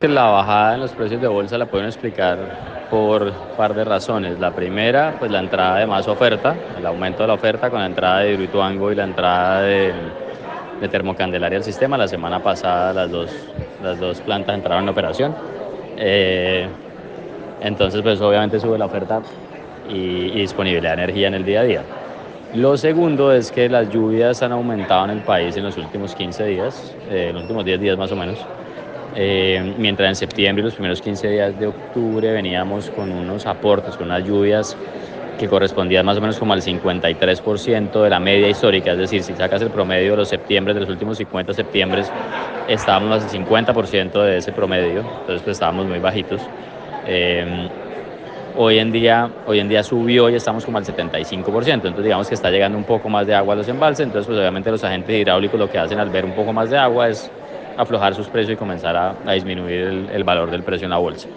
La bajada en los precios de bolsa la pueden explicar por un par de razones. La primera, pues la entrada de más oferta, el aumento de la oferta con la entrada de Hidroituango y la entrada de, de Termocandelaria al sistema. La semana pasada las dos, las dos plantas entraron en operación. Eh, entonces, pues obviamente sube la oferta y, disponibilidad de energía en el día a día. Lo segundo es que las lluvias han aumentado en el país en los últimos 15 días, eh, los últimos 10 días más o menos. Eh, mientras en septiembre y los primeros 15 días de octubre veníamos con unos aportes, con unas lluvias que correspondían más o menos como al 53% de la media histórica, es decir, si sacas el promedio de los septiembre, de los últimos 50 septiembre, estábamos al 50% de ese promedio, entonces pues estábamos muy bajitos. Eh, hoy en día hoy en día subió y estamos como al 75%, entonces digamos que está llegando un poco más de agua a los embalses, entonces pues obviamente los agentes hidráulicos lo que hacen al ver un poco más de agua es aflojar sus precios y comenzar a, disminuir el, el valor del precio en la bolsa.